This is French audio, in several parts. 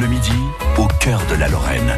Bleu Midi, au cœur de la Lorraine.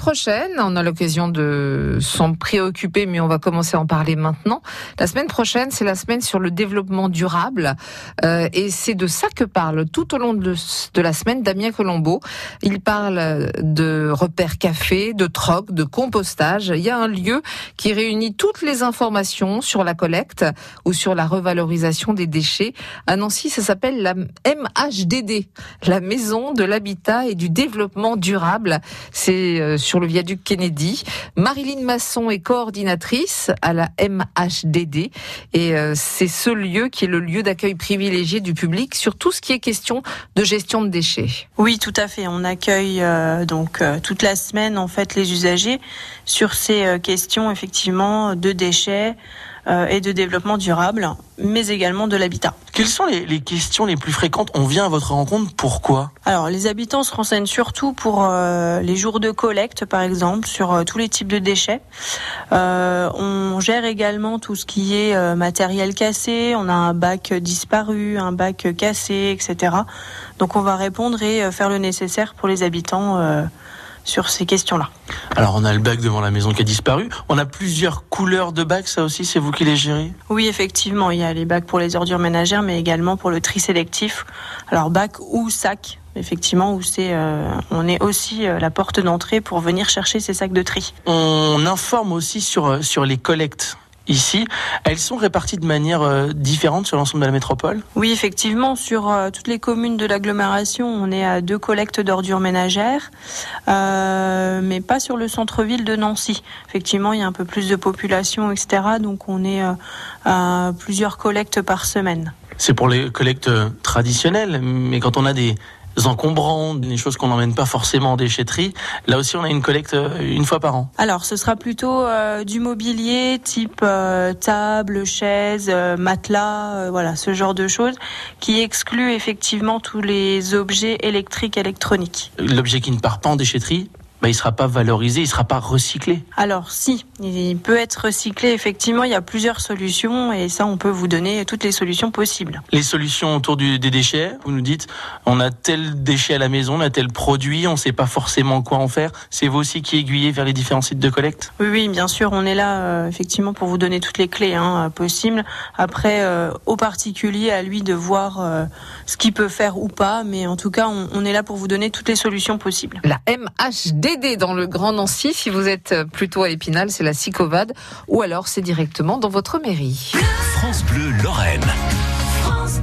Prochaine, on a l'occasion de s'en préoccuper, mais on va commencer à en parler maintenant. La semaine prochaine, c'est la semaine sur le développement durable, euh, et c'est de ça que parle tout au long de, la semaine Damien Colombo. Il parle de repères café, de troc, de compostage. Il y a un lieu qui réunit toutes les informations sur la collecte ou sur la revalorisation des déchets. À Nancy, ça s'appelle la MHDD, la Maison de l'Habitat et du Développement Durable. C'est euh, sur le viaduc Kennedy. Marilyn Masson est coordinatrice à la MHDD et euh, c'est ce lieu qui est le lieu d'accueil privilégié du public sur tout ce qui est question de gestion de déchets. Oui, tout à fait. On accueille euh, donc toute la semaine en fait les usagers sur ces questions effectivement de déchets euh, et de développement durable, mais également de l'habitat. Quelles sont les, questions les plus fréquentes On vient à votre rencontre, pourquoi? Alors, les habitants se renseignent surtout pour euh, les jours de collecte, par exemple, sur euh, tous les types de déchets. on gère également tout ce qui est matériel cassé, on a un bac disparu, un bac cassé, etc. Donc, on va répondre et faire le nécessaire pour les habitants sur ces questions-là. Alors on a le bac devant la maison qui a disparu. On a plusieurs couleurs de bacs, ça aussi, c'est vous qui les gérez? Oui, effectivement, il y a les bacs pour les ordures ménagères, mais également pour le tri sélectif. Alors bac ou sac, effectivement, où c'est, euh, on est aussi euh, la porte d'entrée pour venir chercher ces sacs de tri. On informe aussi sur euh, sur les collectes ici, elles sont réparties de manière euh, différente sur l'ensemble de la métropole? Oui, effectivement, sur euh, toutes les communes de l'agglomération, on est à deux collectes d'ordures ménagères, euh, mais pas sur le centre-ville de Nancy. Effectivement, il y a un peu plus de population, etc. Donc on est à plusieurs collectes par semaine. C'est pour les collectes traditionnelles, mais quand on a des, encombrants, des choses qu'on n'emmène pas forcément en déchetterie. Là aussi, on a une collecte euh, une fois par an. Alors, ce sera plutôt euh, du mobilier type euh, table, chaise, matelas, voilà, ce genre de choses, qui exclut effectivement tous les objets électriques électroniques. L'objet qui ne part pas en déchetterie, bah, il ne sera pas valorisé, il ne sera pas recyclé. Alors si, il peut être recyclé, effectivement, il y a plusieurs solutions et ça, on peut vous donner toutes les solutions possibles. Les solutions autour du, des déchets, vous nous dites, on a tel déchet à la maison, on a tel produit, on ne sait pas forcément quoi en faire. C'est vous aussi qui aiguillez vers les différents sites de collecte? Oui, oui, bien sûr, on est là euh, effectivement pour vous donner toutes les clés hein, possibles. Après, euh, au particulier, à lui de voir euh, ce qu'il peut faire ou pas, mais en tout cas, on, on est là pour vous donner toutes les solutions possibles. La MHD dans le Grand Nancy. Si vous êtes plutôt à Épinal, c'est la Sicovade. Ou alors c'est directement dans votre mairie. France Bleu Lorraine. France.